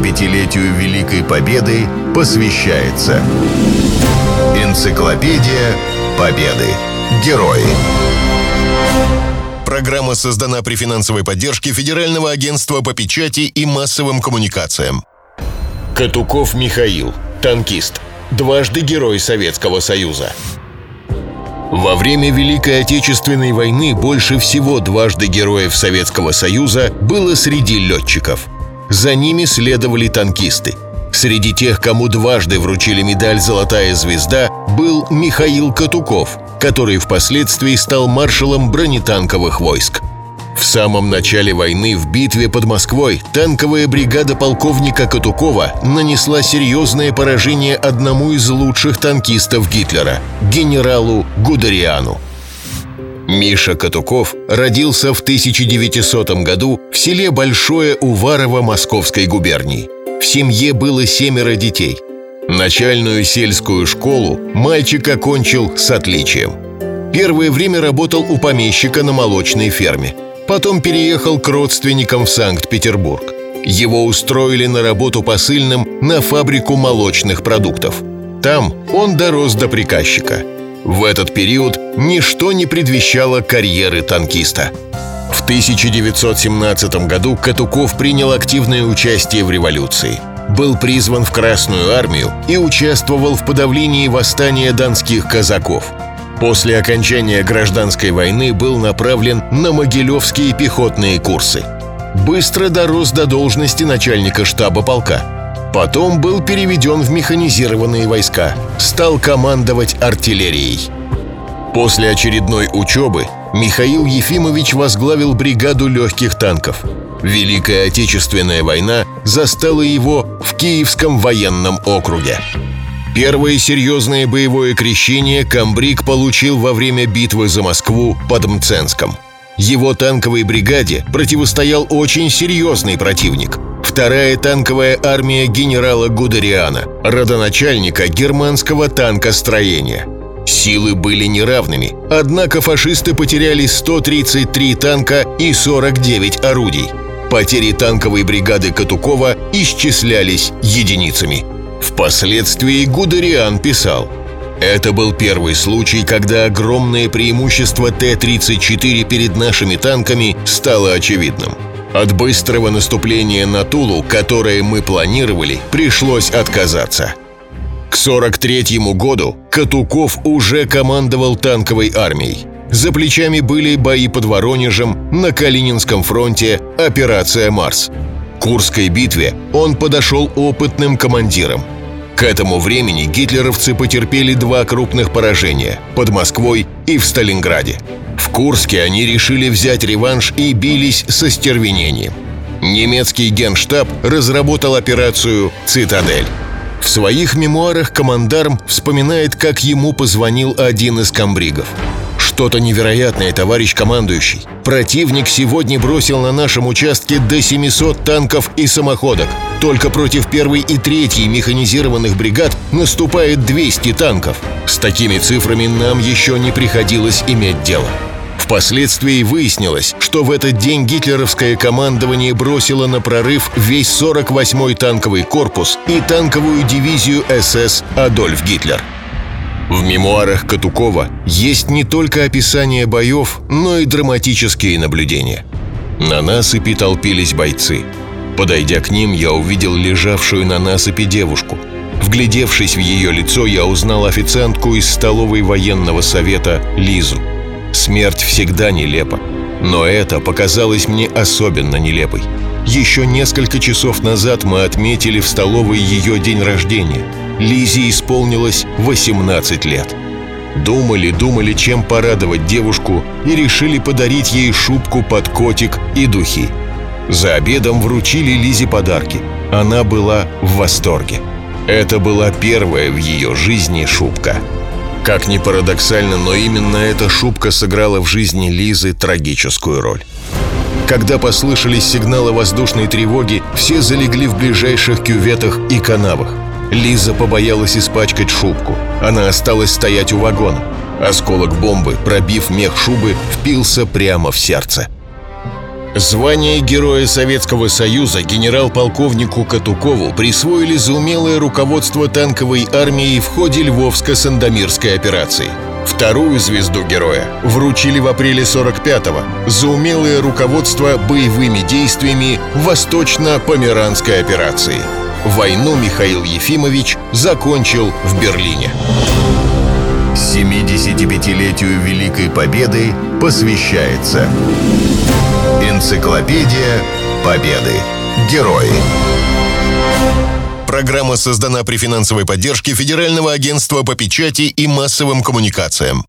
75-летию Великой Победы посвящается Энциклопедия Победы. Герои. Программа создана при финансовой поддержке Федерального агентства по печати и массовым коммуникациям. Катуков Михаил, танкист, дважды Герой Советского Союза. Во время Великой Отечественной войны больше всего дважды Героев Советского Союза было среди летчиков. За ними следовали танкисты. Среди тех, кому дважды вручили медаль «Золотая звезда», был Михаил Катуков, который впоследствии стал маршалом бронетанковых войск. В самом начале войны в битве под Москвой танковая бригада полковника Катукова нанесла серьезное поражение одному из лучших танкистов Гитлера – генералу Гудериану. Миша Катуков родился в 1900 году в селе Большое Уварово Московской губернии. В семье было семеро детей. Начальную сельскую школу мальчик окончил с отличием. Первое время работал у помещика на молочной ферме – Потом переехал к родственникам в Санкт-Петербург. Его устроили на работу посыльным на фабрику молочных продуктов. Там он дорос до приказчика. В этот период ничто не предвещало карьеры танкиста. В 1917 году Катуков принял активное участие в революции. Был призван в Красную армию и участвовал в подавлении восстания донских казаков – После окончания гражданской войны был направлен на Могилевские пехотные курсы. Быстро дорос до должности начальника штаба полка. Потом был переведен в механизированные войска, стал командовать артиллерией. После очередной учебы Михаил Ефимович возглавил бригаду легких танков. Великая Отечественная война застала его в Киевском военном округе. Первое серьезное боевое крещение Камбрик получил во время битвы за Москву под Мценском. Его танковой бригаде противостоял очень серьезный противник – вторая танковая армия генерала Гудериана, родоначальника германского танкостроения. Силы были неравными, однако фашисты потеряли 133 танка и 49 орудий. Потери танковой бригады Катукова исчислялись единицами – Впоследствии Гудериан писал это был первый случай, когда огромное преимущество Т-34 перед нашими танками стало очевидным. От быстрого наступления на Тулу, которое мы планировали, пришлось отказаться. К 43-му году Катуков уже командовал танковой армией. За плечами были бои под Воронежем, на Калининском фронте, операция «Марс». Курской битве он подошел опытным командиром. К этому времени гитлеровцы потерпели два крупных поражения – под Москвой и в Сталинграде. В Курске они решили взять реванш и бились со стервенением. Немецкий генштаб разработал операцию «Цитадель». В своих мемуарах командарм вспоминает, как ему позвонил один из комбригов – что-то невероятное, товарищ командующий. Противник сегодня бросил на нашем участке до 700 танков и самоходок. Только против первой и третьей механизированных бригад наступает 200 танков. С такими цифрами нам еще не приходилось иметь дело. Впоследствии выяснилось, что в этот день гитлеровское командование бросило на прорыв весь 48-й танковый корпус и танковую дивизию СС «Адольф Гитлер». В мемуарах Катукова есть не только описание боев, но и драматические наблюдения. На насыпи толпились бойцы. Подойдя к ним, я увидел лежавшую на насыпи девушку. Вглядевшись в ее лицо, я узнал официантку из столовой военного совета Лизу. Смерть всегда нелепа, но это показалось мне особенно нелепой. Еще несколько часов назад мы отметили в столовой ее день рождения – Лизе исполнилось 18 лет. Думали, думали, чем порадовать девушку и решили подарить ей шубку под котик и духи. За обедом вручили Лизе подарки. Она была в восторге. Это была первая в ее жизни шубка. Как ни парадоксально, но именно эта шубка сыграла в жизни Лизы трагическую роль. Когда послышались сигналы воздушной тревоги, все залегли в ближайших кюветах и канавах. Лиза побоялась испачкать шубку. Она осталась стоять у вагона. Осколок бомбы, пробив мех шубы, впился прямо в сердце. Звание Героя Советского Союза генерал-полковнику Катукову присвоили за умелое руководство танковой армией в ходе Львовско-Сандомирской операции. Вторую звезду героя вручили в апреле 45-го за умелое руководство боевыми действиями Восточно-Померанской операции. Войну Михаил Ефимович закончил в Берлине. 75-летию Великой Победы посвящается Энциклопедия Победы. Герои. Программа создана при финансовой поддержке Федерального агентства по печати и массовым коммуникациям.